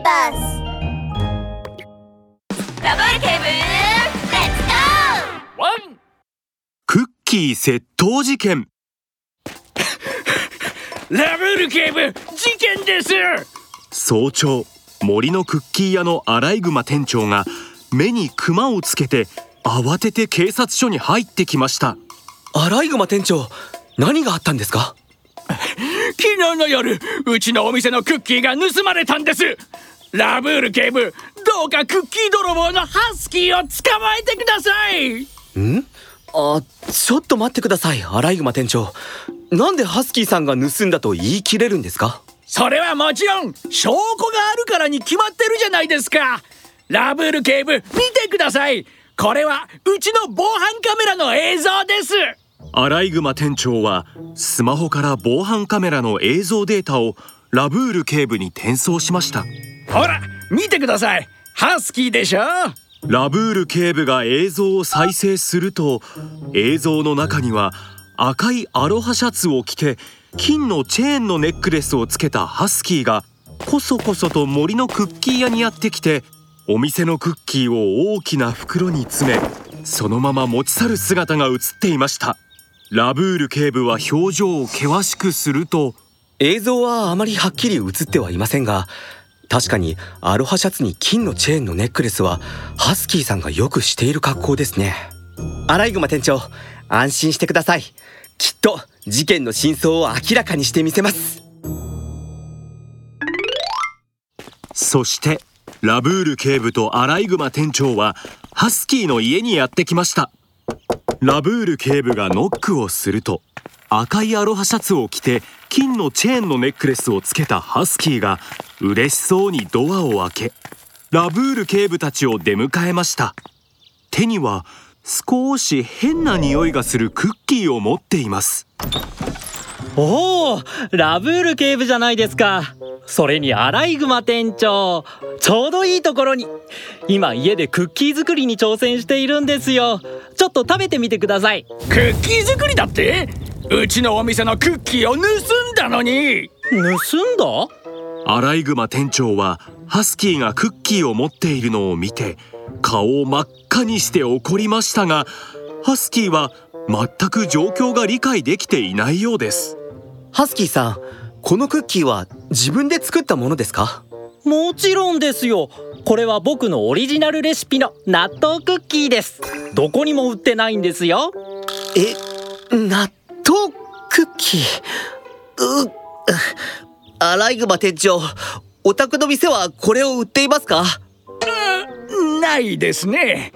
ーバス。ダブルケーブルレッツゴー。ワン。クッキー窃盗事件。ラブル警部事件です。早朝森のクッキー屋のアライグマ店長が目にクマをつけて慌てて警察署に入ってきました。アライグマ店長何があったんですか？昨日の夜うちのお店のクッキーが盗まれたんですラブール警部どうかクッキー泥棒のハスキーを捕まえてください。ん？あちょっと待ってくださいアライグマ店長。なんでハスキーさんが盗んだと言い切れるんですか？それはもちろん証拠があるからに決まってるじゃないですか。ラブール警部見てください。これはうちの防犯カメラの映像です。アライグマ店長はスマホから防犯カメラの映像データをラブール警部に転送しましたほら見てください。ハスキーでしょ？ラブール警部が映像を再生すると映像の中には赤いアロハシャツを着て金のチェーンのネックレスをつけたハスキーがこそこそと森のクッキー屋にやってきてお店のクッキーを大きな袋に詰めそのまま持ち去る姿が映っていました。ラブール警部は表情を険しくすると映像はあまりはっきり映ってはいませんが確かにアロハシャツに金のチェーンのネックレスはハスキーさんがよくしている格好ですね。アライグマ店長安心してください。きっと事件の真相を明らかにしてみせます。そしてラブール警部とアライグマ店長はハスキーの家にやってきました。ラブール警部がノックをすると赤いアロハシャツを着て金のチェーンのネックレスをつけたハスキーが嬉しそうにドアを開けラブール警部たちを出迎えました。手には少し変な匂いがするクッキーを持っています。おおラブール警部じゃないですか。それにアライグマ店長ちょうどいいところに。今家でクッキー作りに挑戦しているんですよ。ちょっと食べてみてください。クッキー作りだって？うちのお店のクッキーを盗んだのに。盗んだ？アライグマ店長はハスキーがクッキーを持っているのを見て顔を真っ赤にして怒りましたがハスキーは全く状況が理解できていないようです。ハスキーさんこのクッキーは自分で作ったものですか？もちろんですよ。これは僕のオリジナルレシピの納豆クッキーです。どこにも売ってないんですよ。え納豆クッキー？うアライグマ店長お宅の店はこれを売っていますか？ないですね。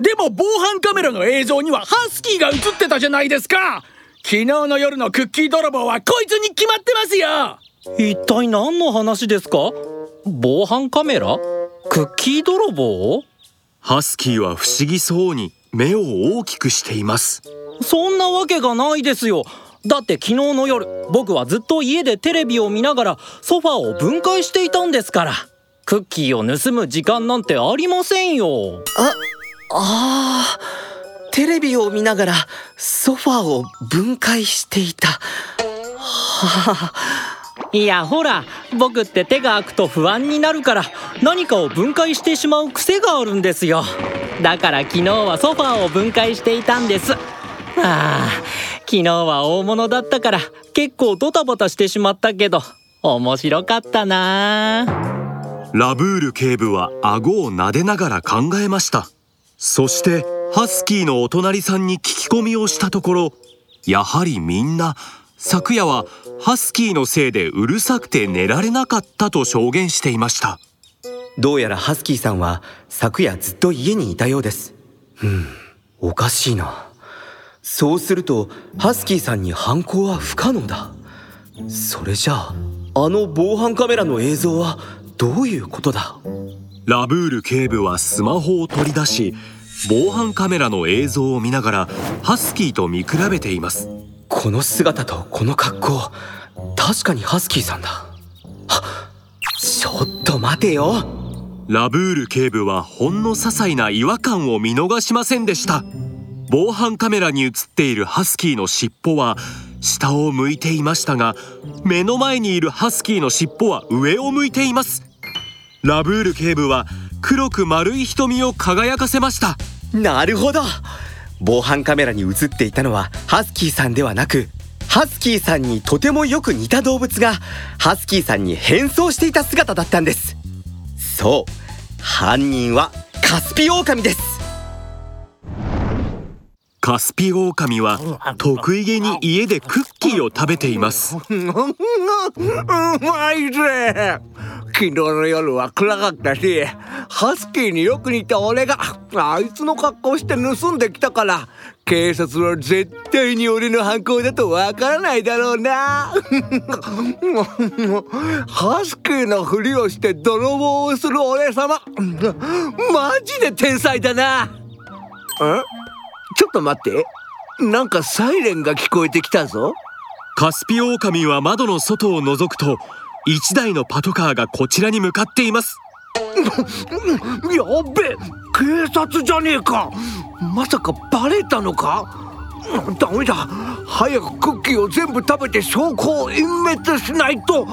でも防犯カメラの映像にはハスキーが映ってたじゃないですか。昨日の夜のクッキー泥棒はこいつに決まってますよ。一体何の話ですか？防犯カメラ？クッキー泥棒？ハスキーは不思議そうに目を大きくしています。そんなわけがないですよだって昨日の夜僕はずっと家でテレビを見ながらソファーを分解していたんですから。クッキーを盗む時間なんてありませんよ。ああー。テレビを見ながらソファーを分解していた。は あいやほら僕って手が空くと不安になるから何かを分解してしまう癖があるんですよ。だから昨日はソファーを分解していたんです。ああ昨日は大物だったから結構ドタバタしてしまったけど面白かったな。ラブール警部は顎を撫でながら考えました。そしてハスキーのお隣さんに聞き込みをしたところやはりみんな昨夜はハスキーのせいでうるさくて寝られなかったと証言していました。どうやらハスキーさんは昨夜ずっと家にいたようです。うんおかしいなそうするとハスキーさんに犯行は不可能だ。それじゃああの防犯カメラの映像はどういうことだ？ラブール警部はスマホを取り出し防犯カメラの映像を見ながらハスキーと見比べています。この姿とこの格好確かにハスキーさんだ。はちょっと待てよ。ラブール警部はほんの些細な違和感を見逃しませんでした防犯カメラに映っているハスキーの尻尾は下を向いていましたが目の前にいるハスキーの尻尾は上を向いています。ラブール警部は黒く丸い瞳を輝かせました。なるほど。防犯カメラに映っていたのはハスキーさんではなくハスキーさんにとてもよく似た動物がハスキーさんに変装していた姿だったんです。そう犯人はカスピオオカミです。カスピオオカミは得意げに家でクッキーを食べています。うまいぜ昨日の夜は暗かったしハスキーによく似た俺があいつの格好して盗ん。できたから警察は絶対に俺の犯行だとわからないだろうなハスキーのふりをして泥棒をする俺様マジで天才だなえちょっと待って。なんかサイレンが聞こえてきたぞ。カスピオオカミは窓の外を覗くと一台のパトカーがこちらに向かっています。やっべ警察じゃねえか。まさかバレたのか。ダメだ。早くクッキーを全部食べて証拠を隠滅しないと。ん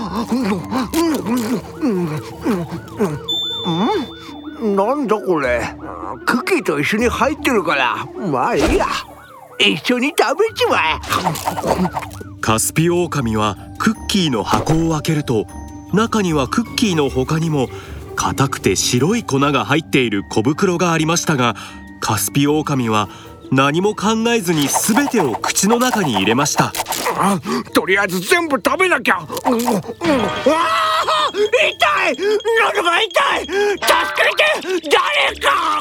なんだこれ？クッキーと一緒に入ってるから。まあいいや。一緒に食べちまえ。カスピオオカミはクッキーの箱を開けると中にはクッキーの他にも硬くて白い粉が入っている小袋がありましたがカスピオオカミは何も考えずに全てを口の中に入れました。あとりあえず全部食べなきゃ、うんうん、い。喉が痛い。助けて。誰か。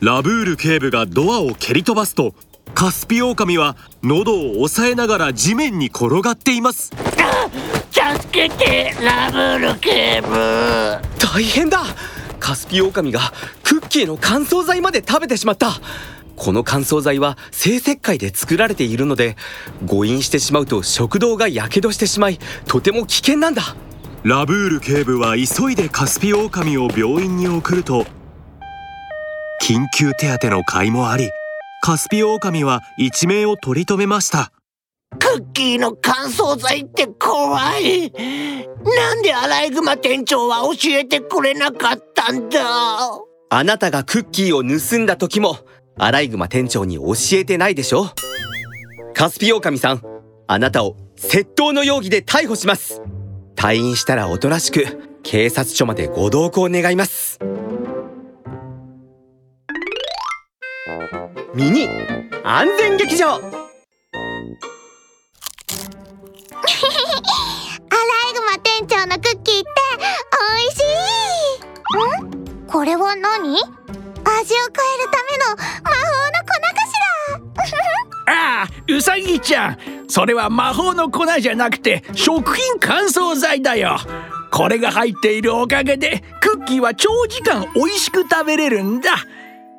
ラブール警部がドアを蹴り飛ばすとカスピオオカミは喉を押さえながら地面に転がっています。助けてラブール警部。大変だ。カスピオオカミがクッキーの乾燥剤まで食べてしまった。この乾燥剤は生石灰で作られているので誤飲してしまうと食道がやけどしてしまいとても危険なんだラブール警部は急いでカスピオオカミを病院に送ると緊急手当の甲斐もありカスピオオカミは一命を取り留めました。クッキーの乾燥剤って怖い。なんでアライグマ店長は教えてくれなかったんだ？あなたがクッキーを盗んだ時もアライグマ店長に教えてないでしょ？カスピオオカミさんあなたを窃盗の容疑で逮捕します退院したらおとなしく警察署までご同行願います。ミニ安全劇場。アライグマ店長のクッキーって美味しい。ん？これは何？味を変えるための魔法の粉かしら？ああウサギちゃんそれは魔法の粉じゃなくて食品乾燥剤だよ。これが入っているおかげでクッキーは長時間美味しく食べれるんだ。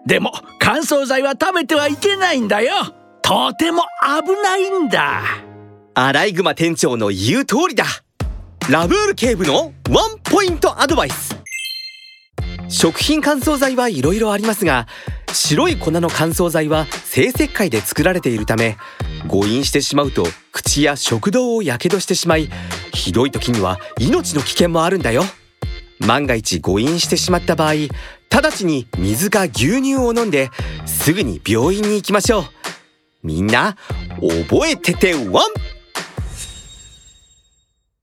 でも乾燥剤は食べてはいけないんだよ。とても危ないんだ。アライグマ店長の言う通りだ。ラブール警部のワンポイントアドバイス。食品乾燥剤はいろいろありますが白い粉の乾燥剤は生石灰で作られているため誤飲してしまうと口や食道をやけどしてしまいひどい時には命の危険もあるんだよ。万が一誤飲してしまった場合直ちに水か牛乳を飲んですぐに病院に行きましょう。みんな覚えててワン！